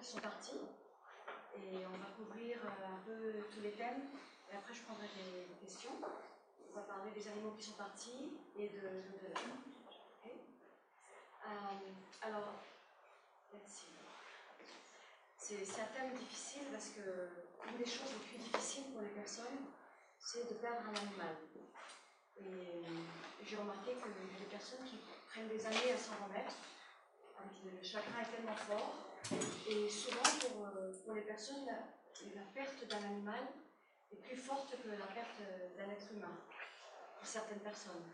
qui sont partis. Et on va couvrir euh, un peu tous les thèmes. Et après, je prendrai des questions. On va parler des animaux qui sont partis et de l'au-delà. Euh, alors, C'est un thème difficile parce que une des choses les plus difficiles pour les personnes, c'est de perdre un animal. Et j'ai remarqué a des personnes qui prennent des années à s'en remettre. Le chagrin est tellement fort. Et souvent, pour, euh, les personnes, la, perte d'un animal est plus forte que la perte d'un être humain, pour certaines personnes.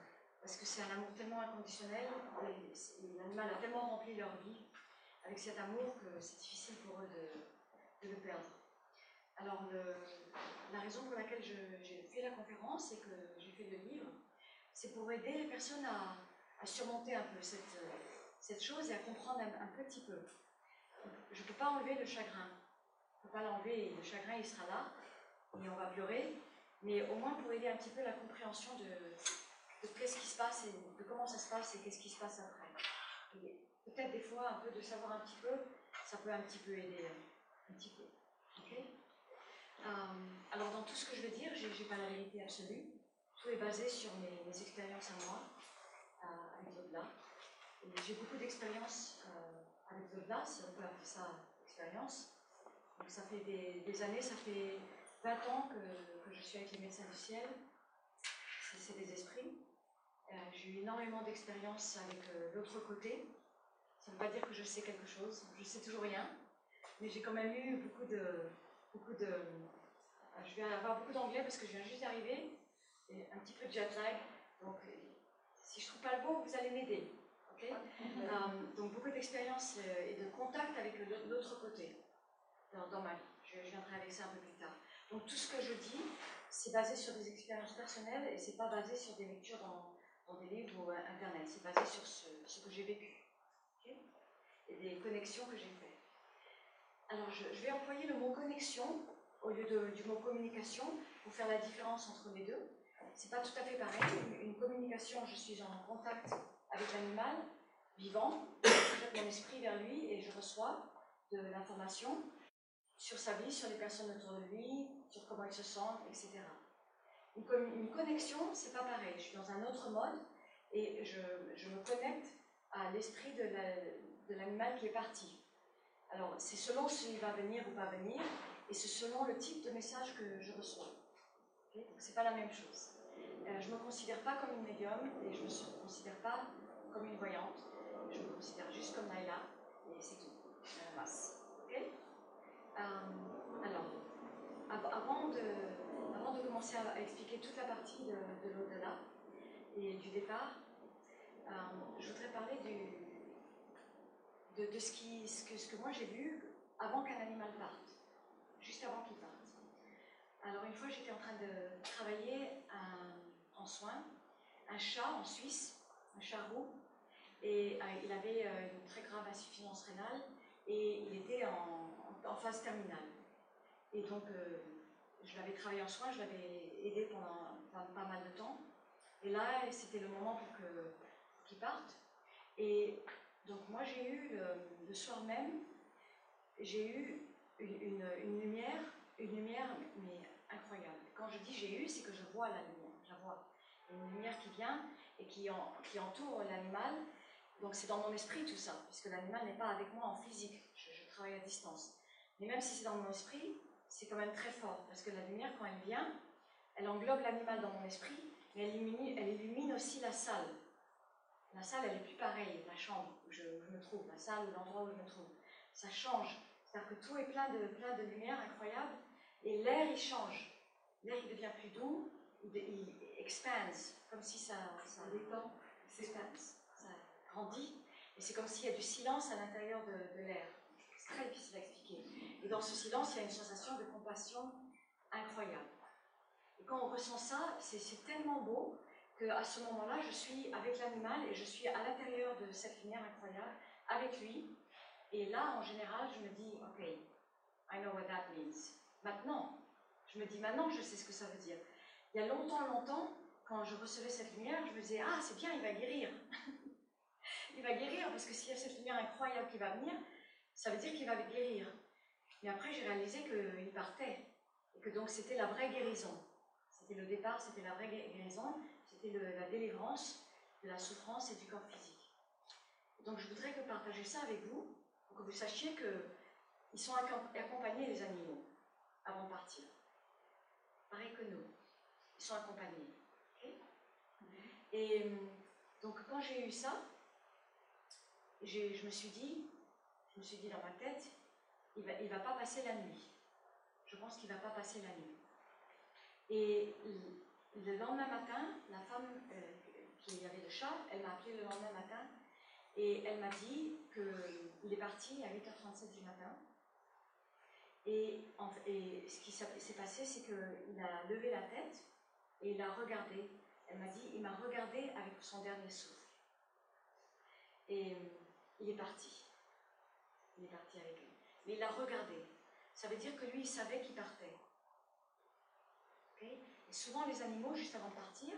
Parce que c'est un amour tellement inconditionnel, et l'animal a tellement rempli leur vie avec cet amour que c'est difficile pour eux de, le perdre. Alors, la raison pour laquelle j'ai fait la conférence et que j'ai fait le livre, c'est pour aider les personnes à, surmonter un peu cette, chose et à comprendre un petit peu. Je ne peux pas enlever le chagrin. Je ne peux pas l'enlever, le chagrin il sera là, et on va pleurer, mais au moins pour aider un petit peu la compréhension de, qu'est-ce qui se passe et de comment ça se passe et qu'est-ce qui se passe après. Peut-être des fois un peu de savoir un petit peu, ça peut un petit peu aider, un petit peu. Euh, alors dans tout ce que je vais dire, je n'ai pas la vérité absolue. Tout est basé sur mes, mes expériences à moi, euh, avec l'au-delà. J'ai beaucoup d'expériences euh, avec si on peut appeler ça expérience. Donc ça fait des, années, ça fait 20 ans que, je suis avec les médecins du ciel. C'est des esprits. Euh, j'ai eu énormément d'expériences avec euh, l'autre côté. Ça ne veut pas dire que je sais quelque chose, je sais toujours rien, mais j'ai quand même eu beaucoup de, beaucoup de. Euh, je vais avoir beaucoup d'anglais parce que je viens juste d'arriver, et un petit peu de jet lag. Donc, si je ne trouve pas le mot, vous allez m'aider. Um, donc, beaucoup d'expérience et de contact avec l'autre côté dans, ma vie. Je, viendrai avec ça un peu plus tard. Donc, tout ce que je dis, c'est basé sur des expériences personnelles et c'est pas basé sur des lectures dans, des livres ou internet. C'est basé sur ce, que j'ai vécu okay et des connexions que j'ai faites. Alors, je, vais employer le mot connexion au lieu du mot communication pour faire la différence entre les deux. C'est pas tout à fait pareil. Une communication, je suis en contact avec l'animal vivant, je mon esprit vers lui et je reçois de l'information sur sa vie, sur les personnes autour de lui, sur comment il se sent, etc. Une, une connexion, c'est pas pareil. Je suis dans un autre mode et je, me connecte à l'esprit de l'animal la, qui est parti. Alors, c'est selon s'il va venir ou pas venir, et c'est selon le type de message que je reçois. Okay Donc, c'est pas la même chose. Euh, je me considère pas comme une médium et je me considère pas comme une voyante. Je me considère juste comme Naila et c'est tout. La masse. Okay euh, alors, av avant de, commencer à, expliquer toute la partie de, de l'au-delà et du départ, euh, je voudrais parler de, ce, que, moi j'ai vu avant qu'un animal parte, juste avant qu'il parte. Alors une fois j'étais en train de travailler en soins un chat en Suisse, un chat roux, et euh, il avait euh, une très grave insuffisance rénale et il était en, phase terminale. Et donc euh, je l'avais travaillé en soins, je l'avais aidé pendant pas, mal de temps. Et là, c'était le moment pour qu'il qu parte. Et donc moi j'ai eu, le, soir même, j'ai eu une, lumière, une lumière mais incroyable. Quand je dis j'ai eu, c'est que je vois la lumière, je la vois. Une lumière qui vient et qui entoure l'animal. Donc c'est dans mon esprit tout ça, puisque l'animal n'est pas avec moi en physique, je, je, travaille à distance. Mais même si c'est dans mon esprit, c'est quand même très fort, parce que la lumière, quand elle vient, elle englobe l'animal dans mon esprit, mais elle illumine, elle illumine aussi la salle. La salle, elle n'est plus pareille, la chambre où je, où je, me trouve, la salle ou l'endroit où je me trouve. Ça change. C'est-à-dire que tout est plein de, plein de lumière incroyable et l'air, il change. L'air, il devient plus doux, il, il expand, comme si ça, ça s'expande, ça Et c'est comme s'il y a du silence à l'intérieur de, de l'air. C'est très difficile à expliquer. Et dans ce silence, il y a une sensation de compassion incroyable. Et quand on ressent ça, c'est tellement beau qu'à ce moment-là, je suis avec l'animal et je suis à l'intérieur de cette lumière incroyable, avec lui. Et là, en général, je me dis, OK, I know what that means. Maintenant, je me dis, maintenant, je sais ce que ça veut dire. Il y a longtemps, longtemps, quand je recevais cette lumière, je me disais, ah, c'est bien, il va guérir. il va guérir, parce que s'il y a cette lumière incroyable qui va venir, ça veut dire qu'il va guérir. Mais après, j'ai réalisé qu'il partait. Et que donc c'était la vraie guérison. C'était le départ, c'était la vraie guérison, c'était la délivrance de la souffrance et du corps physique. Donc je voudrais que partager ça avec vous, pour que vous sachiez qu'ils sont accompagnés, les animaux, avant de partir. Pareil que nous. Ils sont accompagnés. Et donc quand j'ai eu ça, je me suis dit, je me suis dit dans ma tête, il ne va, va pas passer la nuit. Je pense qu'il ne va pas passer la nuit. Et le lendemain matin, la femme euh, qui avait le chat, elle m'a appelé le lendemain matin et elle m'a dit qu'il est parti à 8h37 du matin. Et, et ce qui s'est passé, c'est qu'il a levé la tête et il a regardé. Elle m'a dit, il m'a regardé avec son dernier souffle. Et il est parti. Il est parti avec lui. Mais il a regardé. Ça veut dire que lui, il savait qu'il partait. Et souvent, les animaux, juste avant de partir,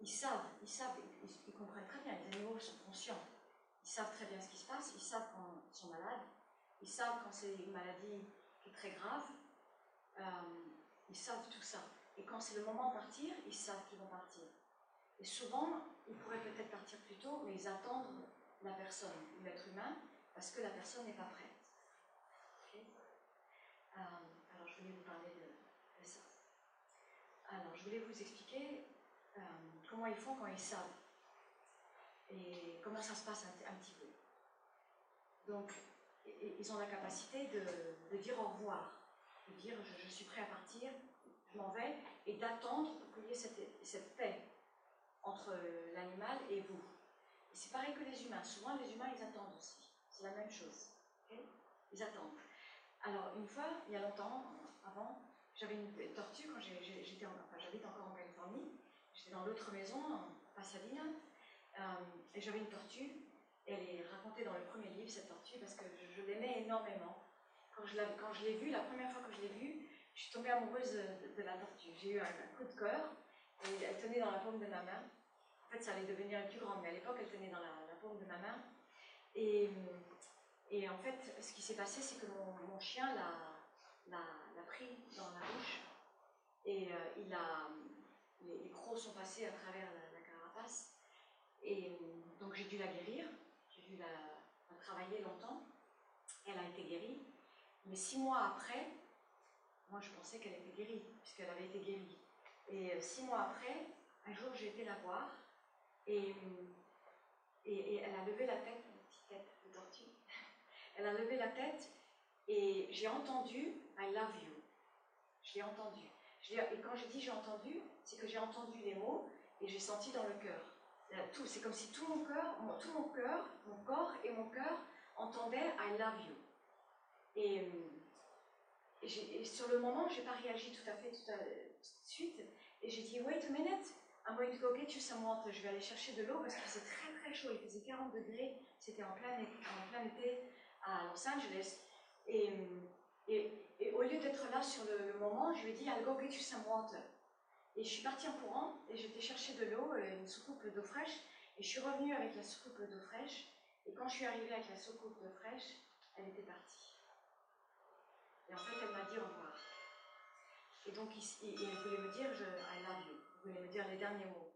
ils savent, ils savent, ils, comprennent très bien. Les animaux sont conscients. Ils savent très bien ce qui se passe. Ils savent quand ils sont malades. Ils savent quand c'est une maladie qui est très grave. Euh, ils savent tout ça. Et quand c'est le moment de partir, ils savent qu'ils vont partir. Et souvent, ils pourraient peut-être partir plus tôt, mais ils attendent la personne, l'être humain, parce que la personne n'est pas prête. Euh, alors, je voulais vous parler de, ça. Alors, je voulais vous expliquer euh, comment ils font quand ils savent et comment ça se passe un, petit peu. Donc, ils ont la capacité de, dire au revoir, de dire je, suis prêt à partir, je m'en vais, et d'attendre qu'il y ait cette, cette paix entre l'animal et vous. C'est pareil que les humains. Souvent, les humains, ils attendent aussi. C'est la même chose. ils attendent. Alors, une fois, il y a longtemps, avant, j'avais une tortue quand j'étais, enfin, j'habite encore en Californie. J'étais dans l'autre maison, en Pasadena, euh, et j'avais une tortue. Elle est racontée dans le premier livre, cette tortue, parce que je, l'aimais énormément. Quand je, quand je l'ai vue, la première fois que je l'ai vue, je suis tombée amoureuse de, la tortue. J'ai eu un, coup de cœur, et elle tenait dans la paume de ma main. Fait, ça allait devenir plus grande, mais à l'époque, elle tenait dans la, la paume de ma main. Et en fait, ce qui s'est passé, c'est que mon, chien l'a pris dans la bouche et euh, il a, les, crocs sont passés à travers la, carapace. Et donc j'ai dû la guérir, j'ai dû la, travailler longtemps. Elle a été guérie. Mais six mois après, moi je pensais qu'elle était guérie, puisqu'elle avait été guérie. Et euh, six mois après, un jour j'ai été la voir et, et, elle a levé la tête, une petite tête de tortue, elle a levé la tête et j'ai entendu I love you. Je l'ai entendu. et quand je dis j'ai entendu, c'est que j'ai entendu les mots et j'ai senti dans le cœur. Tout, c'est comme si tout mon cœur, tout mon cœur, mon corps et mon cœur entendaient I love you. Et, sur le moment, je n'ai pas réagi tout à fait tout, de suite. Et j'ai dit, wait a minute, I'm going to go get you some water. Je vais aller chercher de l'eau parce que c'est très très chaud. Il faisait 40 degrés. C'était en plein, en plein été à Los Angeles. Et, et, au lieu d'être là sur le, moment, je lui ai dit I'll go get you some water. Et je suis partie en courant et j'étais chercher de l'eau, une soucoupe d'eau fraîche. Et je suis revenue avec la soucoupe d'eau fraîche. Et quand je suis arrivée avec la soucoupe d'eau fraîche, elle était partie. Et en fait, elle m'a dit au revoir. Et donc, il, voulait me dire je, I love you. Elle voulait me dire les derniers mots.